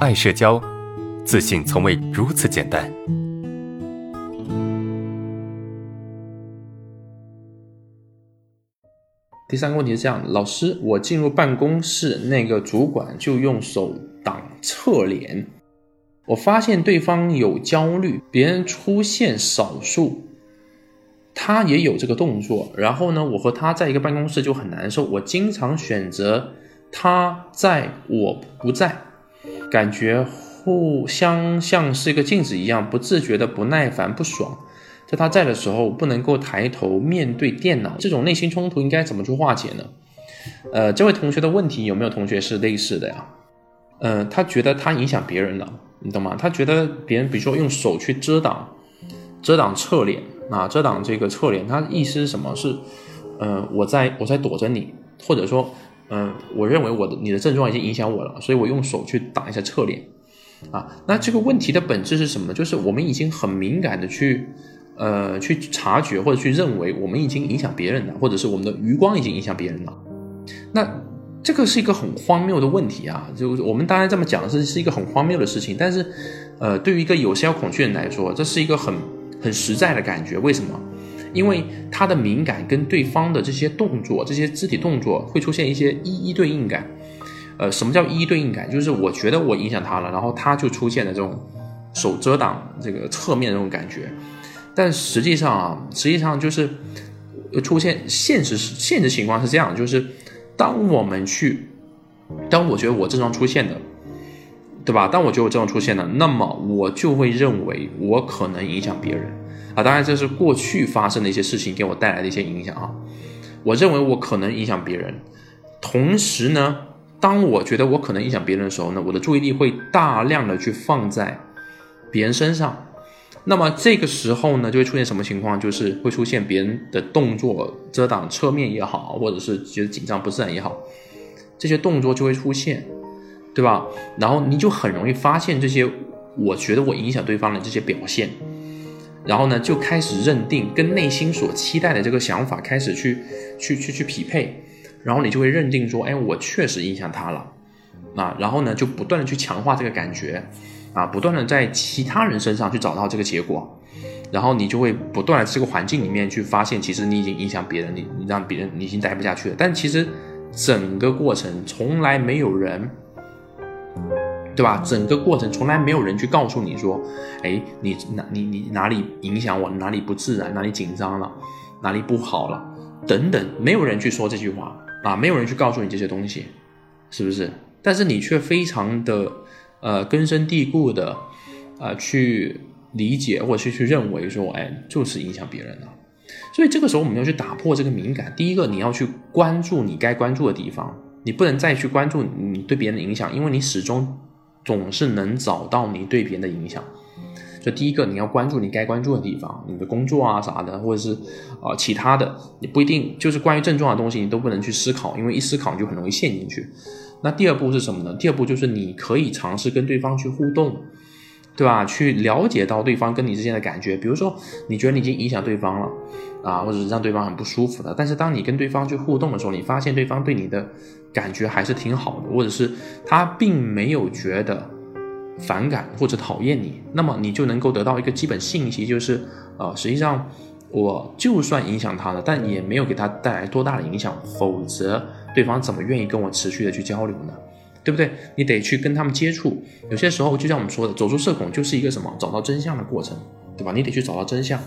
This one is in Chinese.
爱社交，自信从未如此简单。第三个问题是这样：老师，我进入办公室，那个主管就用手挡侧脸，我发现对方有焦虑，别人出现少数，他也有这个动作，然后呢，我和他在一个办公室就很难受，我经常选择他在我不在，感觉互相像是一个镜子一样，不自觉的不耐烦、不爽。在他在的时候，不能够抬头面对电脑，这种内心冲突应该怎么去化解呢？呃，这位同学的问题有没有同学是类似的呀？呃，他觉得他影响别人了，你懂吗？他觉得别人，比如说用手去遮挡、遮挡侧脸啊，遮挡这个侧脸，他的意思是什么？是，呃，我在我在躲着你，或者说，嗯，我认为我的你的症状已经影响我了，所以我用手去挡一下侧脸，啊，那这个问题的本质是什么呢？就是我们已经很敏感的去。呃，去察觉或者去认为我们已经影响别人了，或者是我们的余光已经影响别人了，那这个是一个很荒谬的问题啊！就我们当然这么讲是是一个很荒谬的事情，但是，呃，对于一个有社交恐惧人来说，这是一个很很实在的感觉。为什么？因为他的敏感跟对方的这些动作、这些肢体动作会出现一些一一对应感。呃，什么叫一一对应感？就是我觉得我影响他了，然后他就出现了这种手遮挡这个侧面这种感觉。但实际上啊，实际上就是出现现实现实情况是这样，就是当我们去，当我觉得我症状出现的，对吧？当我觉得我症状出现了，那么我就会认为我可能影响别人当然，这是过去发生的一些事情给我带来的一些影响啊。我认为我可能影响别人，同时呢，当我觉得我可能影响别人的时候呢，我的注意力会大量的去放在别人身上。那么这个时候呢，就会出现什么情况？就是会出现别人的动作遮挡侧面也好，或者是觉得紧张不自然也好，这些动作就会出现，对吧？然后你就很容易发现这些，我觉得我影响对方的这些表现，然后呢，就开始认定跟内心所期待的这个想法开始去去去去匹配，然后你就会认定说，哎，我确实影响他了，啊，然后呢，就不断的去强化这个感觉。啊，不断的在其他人身上去找到这个结果，然后你就会不断的这个环境里面去发现，其实你已经影响别人，你你让别人你已经待不下去了。但其实整个过程从来没有人，对吧？整个过程从来没有人去告诉你说，哎，你哪你你哪里影响我，哪里不自然，哪里紧张了，哪里不好了，等等，没有人去说这句话啊，没有人去告诉你这些东西，是不是？但是你却非常的。呃，根深蒂固的，呃，去理解或者是去认为说，哎，就是影响别人了。所以这个时候我们要去打破这个敏感。第一个，你要去关注你该关注的地方，你不能再去关注你对别人的影响，因为你始终总是能找到你对别人的影响。所以第一个，你要关注你该关注的地方，你的工作啊啥的，或者是啊其他的，你不一定就是关于症状的东西，你都不能去思考，因为一思考你就很容易陷进去。那第二步是什么呢？第二步就是你可以尝试跟对方去互动，对吧？去了解到对方跟你之间的感觉。比如说，你觉得你已经影响对方了，啊，或者是让对方很不舒服了。但是当你跟对方去互动的时候，你发现对方对你的感觉还是挺好的，或者是他并没有觉得反感或者讨厌你，那么你就能够得到一个基本信息，就是，呃，实际上我就算影响他了，但也没有给他带来多大的影响，否则。对方怎么愿意跟我持续的去交流呢？对不对？你得去跟他们接触。有些时候，就像我们说的，走出社恐就是一个什么？找到真相的过程，对吧？你得去找到真相。